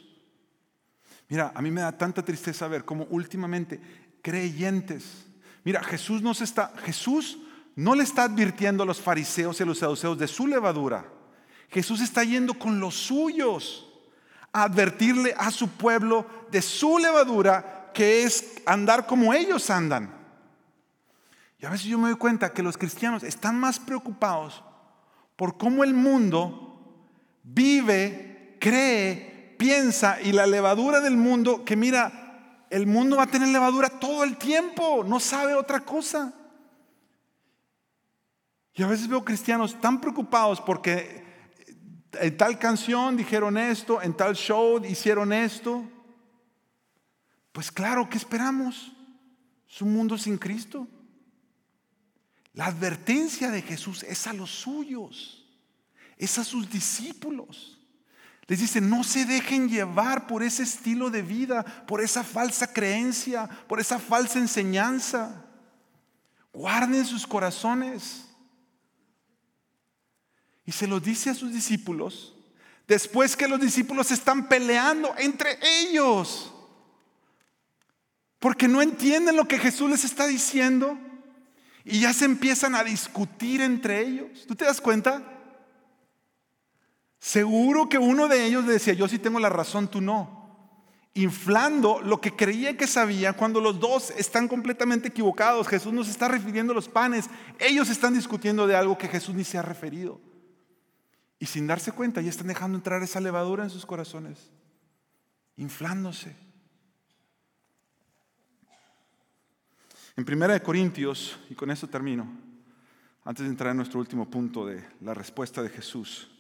[SPEAKER 1] Mira, a mí me da tanta tristeza ver cómo últimamente creyentes Mira, Jesús no está, Jesús no le está advirtiendo a los fariseos y a los saduceos de su levadura. Jesús está yendo con los suyos advertirle a su pueblo de su levadura, que es andar como ellos andan. Y a veces yo me doy cuenta que los cristianos están más preocupados por cómo el mundo vive, cree, piensa y la levadura del mundo que mira, el mundo va a tener levadura todo el tiempo, no sabe otra cosa. Y a veces veo cristianos tan preocupados porque en tal canción dijeron esto, en tal show hicieron esto. Pues claro, ¿qué esperamos? Es un mundo sin Cristo. La advertencia de Jesús es a los suyos, es a sus discípulos. Les dice, no se dejen llevar por ese estilo de vida, por esa falsa creencia, por esa falsa enseñanza. Guarden sus corazones. Y se lo dice a sus discípulos, después que los discípulos están peleando entre ellos, porque no entienden lo que Jesús les está diciendo y ya se empiezan a discutir entre ellos. ¿Tú te das cuenta? Seguro que uno de ellos le decía, yo sí tengo la razón, tú no. Inflando lo que creía que sabía cuando los dos están completamente equivocados. Jesús nos está refiriendo a los panes. Ellos están discutiendo de algo que Jesús ni se ha referido. Y sin darse cuenta ya están dejando entrar esa levadura en sus corazones. Inflándose. En Primera de Corintios, y con eso termino, antes de entrar en nuestro último punto de la respuesta de Jesús.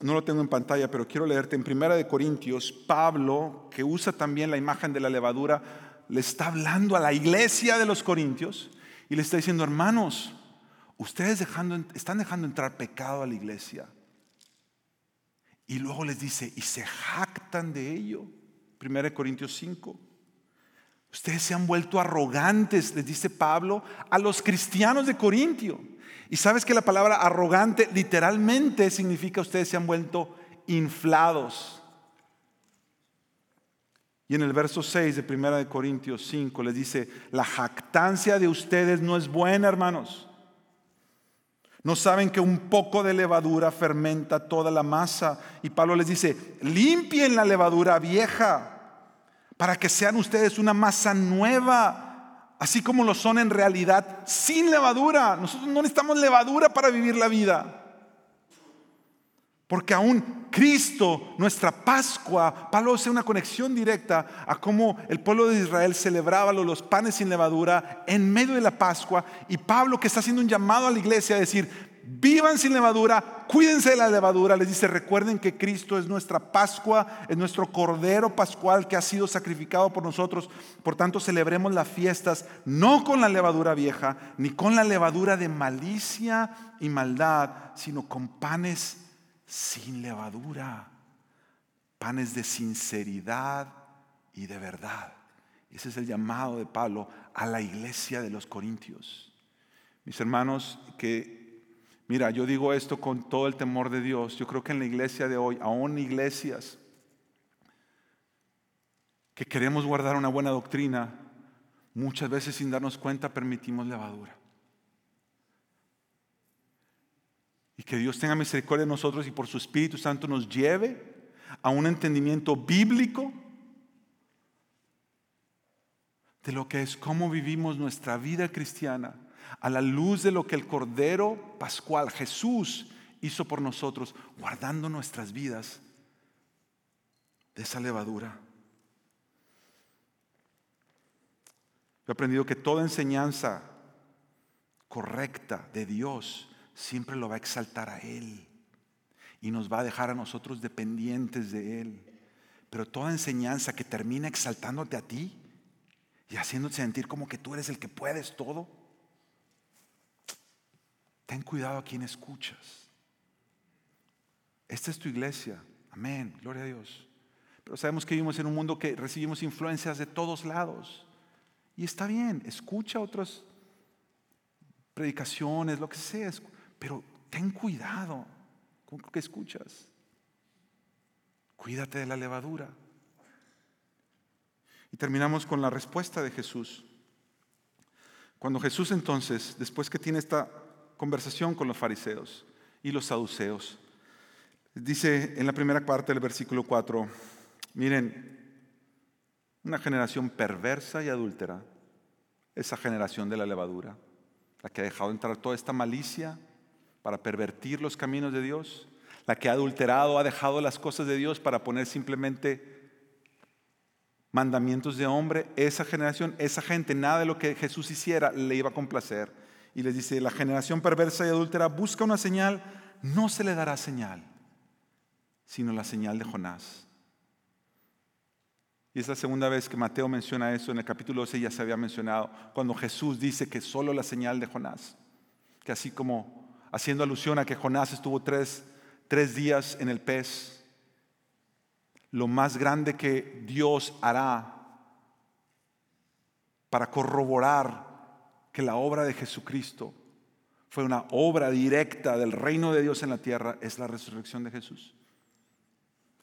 [SPEAKER 1] No lo tengo en pantalla, pero quiero leerte en Primera de Corintios, Pablo, que usa también la imagen de la levadura, le está hablando a la iglesia de los Corintios y le está diciendo, hermanos, ustedes están dejando entrar pecado a la iglesia. Y luego les dice, y se jactan de ello. Primera de Corintios 5. Ustedes se han vuelto arrogantes, les dice Pablo, a los cristianos de Corintio. Y sabes que la palabra arrogante literalmente significa ustedes se han vuelto inflados. Y en el verso 6 de 1 de Corintios 5 les dice, la jactancia de ustedes no es buena, hermanos. No saben que un poco de levadura fermenta toda la masa. Y Pablo les dice, limpien la levadura vieja para que sean ustedes una masa nueva así como lo son en realidad, sin levadura. Nosotros no necesitamos levadura para vivir la vida. Porque aún Cristo, nuestra Pascua, Pablo hace una conexión directa a cómo el pueblo de Israel celebraba los panes sin levadura en medio de la Pascua. Y Pablo que está haciendo un llamado a la iglesia a decir, vivan sin levadura, cuídense de la levadura. Les dice, recuerden que Cristo es nuestra Pascua, es nuestro Cordero Pascual que ha sido sacrificado por nosotros. Por tanto, celebremos las fiestas no con la levadura vieja, ni con la levadura de malicia y maldad, sino con panes sin levadura, panes de sinceridad y de verdad. Ese es el llamado de Pablo a la iglesia de los Corintios. Mis hermanos, que Mira, yo digo esto con todo el temor de Dios. Yo creo que en la iglesia de hoy, aún iglesias que queremos guardar una buena doctrina, muchas veces sin darnos cuenta permitimos levadura. Y que Dios tenga misericordia de nosotros y por su Espíritu Santo nos lleve a un entendimiento bíblico de lo que es cómo vivimos nuestra vida cristiana a la luz de lo que el Cordero Pascual, Jesús, hizo por nosotros, guardando nuestras vidas de esa levadura. he aprendido que toda enseñanza correcta de Dios siempre lo va a exaltar a Él y nos va a dejar a nosotros dependientes de Él. Pero toda enseñanza que termina exaltándote a ti y haciéndote sentir como que tú eres el que puedes todo, ten cuidado a quien escuchas. Esta es tu iglesia. Amén. Gloria a Dios. Pero sabemos que vivimos en un mundo que recibimos influencias de todos lados. Y está bien, escucha otras predicaciones, lo que sea, pero ten cuidado con lo que escuchas. Cuídate de la levadura. Y terminamos con la respuesta de Jesús. Cuando Jesús entonces, después que tiene esta conversación con los fariseos y los saduceos, dice en la primera parte del versículo 4, miren, una generación perversa y adúltera, esa generación de la levadura, la que ha dejado entrar toda esta malicia para pervertir los caminos de Dios, la que ha adulterado, ha dejado las cosas de Dios para poner simplemente mandamientos de hombre, esa generación, esa gente, nada de lo que Jesús hiciera le iba a complacer. Y les dice, la generación perversa y adúltera busca una señal, no se le dará señal, sino la señal de Jonás. Y es la segunda vez que Mateo menciona eso, en el capítulo 12 ya se había mencionado, cuando Jesús dice que solo la señal de Jonás, que así como haciendo alusión a que Jonás estuvo tres, tres días en el pez, lo más grande que Dios hará para corroborar que la obra de Jesucristo fue una obra directa del reino de Dios en la tierra es la resurrección de Jesús.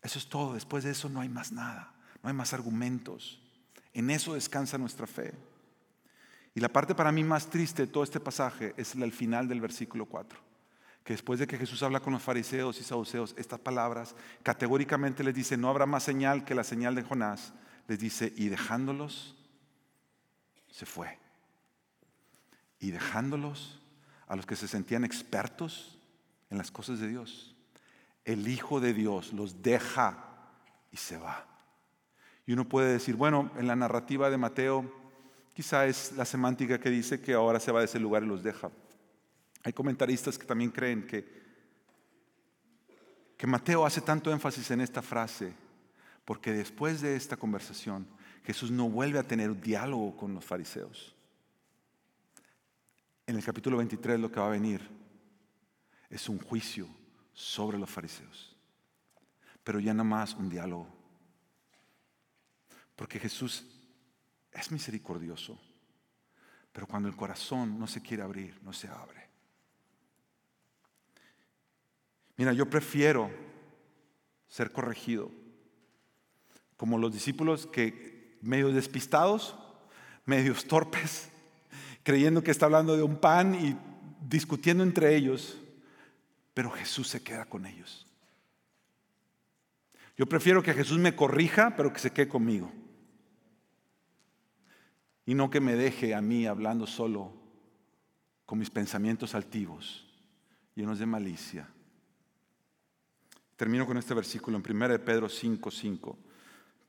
[SPEAKER 1] Eso es todo, después de eso no hay más nada no hay más argumentos. En eso descansa nuestra fe. Y la parte para mí más triste de todo este pasaje es el final del versículo 4, que después de que Jesús habla con los fariseos y saduceos, estas palabras categóricamente les dice, no habrá más señal que la señal de Jonás, les dice, y dejándolos, se fue. Y dejándolos a los que se sentían expertos en las cosas de Dios, el Hijo de Dios los deja y se va. Y uno puede decir, bueno, en la narrativa de Mateo, quizá es la semántica que dice que ahora se va de ese lugar y los deja. Hay comentaristas que también creen que, que Mateo hace tanto énfasis en esta frase, porque después de esta conversación, Jesús no vuelve a tener diálogo con los fariseos. En el capítulo 23 lo que va a venir es un juicio sobre los fariseos, pero ya no más un diálogo. Porque Jesús es misericordioso. Pero cuando el corazón no se quiere abrir, no se abre. Mira, yo prefiero ser corregido como los discípulos que medio despistados, medios torpes, creyendo que está hablando de un pan y discutiendo entre ellos, pero Jesús se queda con ellos. Yo prefiero que Jesús me corrija, pero que se quede conmigo y no que me deje a mí hablando solo con mis pensamientos altivos, llenos de malicia. Termino con este versículo en 1 de Pedro 5:5. 5.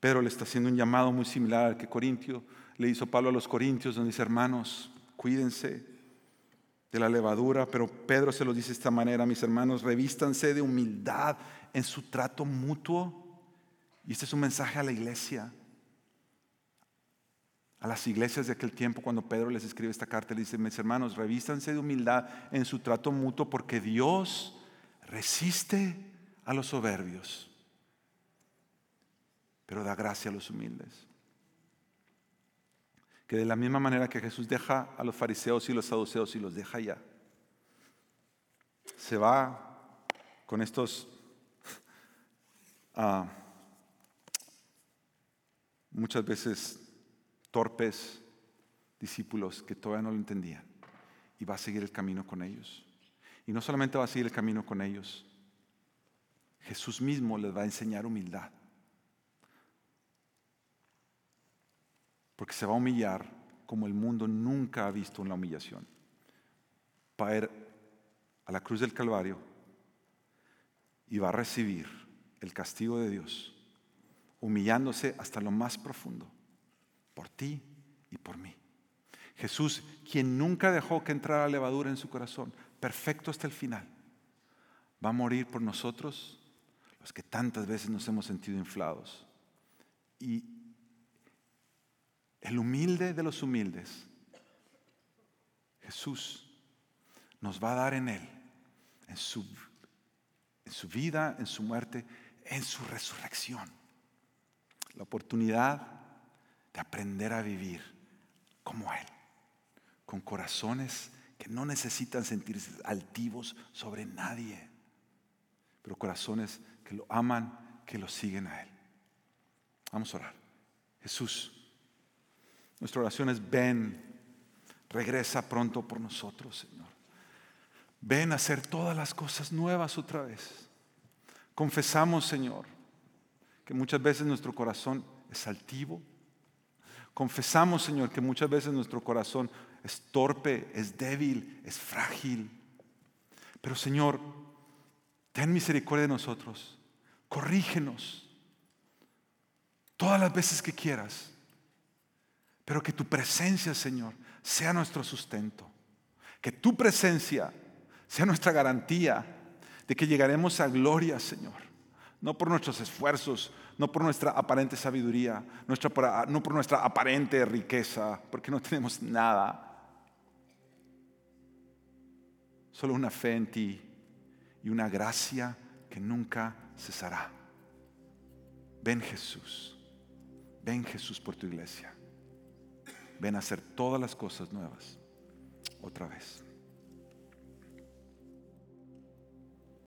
[SPEAKER 1] Pedro le está haciendo un llamado muy similar al que Corintio le hizo Pablo a los Corintios, donde dice, hermanos, cuídense de la levadura, pero Pedro se lo dice de esta manera, mis hermanos, revístanse de humildad en su trato mutuo. Y este es un mensaje a la iglesia a las iglesias de aquel tiempo, cuando Pedro les escribe esta carta, le dice, mis hermanos, revístanse de humildad en su trato mutuo, porque Dios resiste a los soberbios, pero da gracia a los humildes. Que de la misma manera que Jesús deja a los fariseos y los saduceos y los deja ya, se va con estos ah, muchas veces torpes discípulos que todavía no lo entendían. Y va a seguir el camino con ellos. Y no solamente va a seguir el camino con ellos, Jesús mismo les va a enseñar humildad. Porque se va a humillar como el mundo nunca ha visto una humillación. Va a ir a la cruz del Calvario y va a recibir el castigo de Dios, humillándose hasta lo más profundo por ti y por mí. Jesús, quien nunca dejó que entrara levadura en su corazón, perfecto hasta el final, va a morir por nosotros, los que tantas veces nos hemos sentido inflados. Y el humilde de los humildes, Jesús, nos va a dar en Él, en su, en su vida, en su muerte, en su resurrección, la oportunidad de aprender a vivir como Él, con corazones que no necesitan sentirse altivos sobre nadie, pero corazones que lo aman, que lo siguen a Él. Vamos a orar. Jesús, nuestra oración es ven, regresa pronto por nosotros, Señor. Ven a hacer todas las cosas nuevas otra vez. Confesamos, Señor, que muchas veces nuestro corazón es altivo. Confesamos, Señor, que muchas veces nuestro corazón es torpe, es débil, es frágil. Pero, Señor, ten misericordia de nosotros. Corrígenos todas las veces que quieras. Pero que tu presencia, Señor, sea nuestro sustento. Que tu presencia sea nuestra garantía de que llegaremos a gloria, Señor. No por nuestros esfuerzos, no por nuestra aparente sabiduría, no por nuestra aparente riqueza, porque no tenemos nada. Solo una fe en ti y una gracia que nunca cesará. Ven Jesús, ven Jesús por tu iglesia. Ven a hacer todas las cosas nuevas otra vez.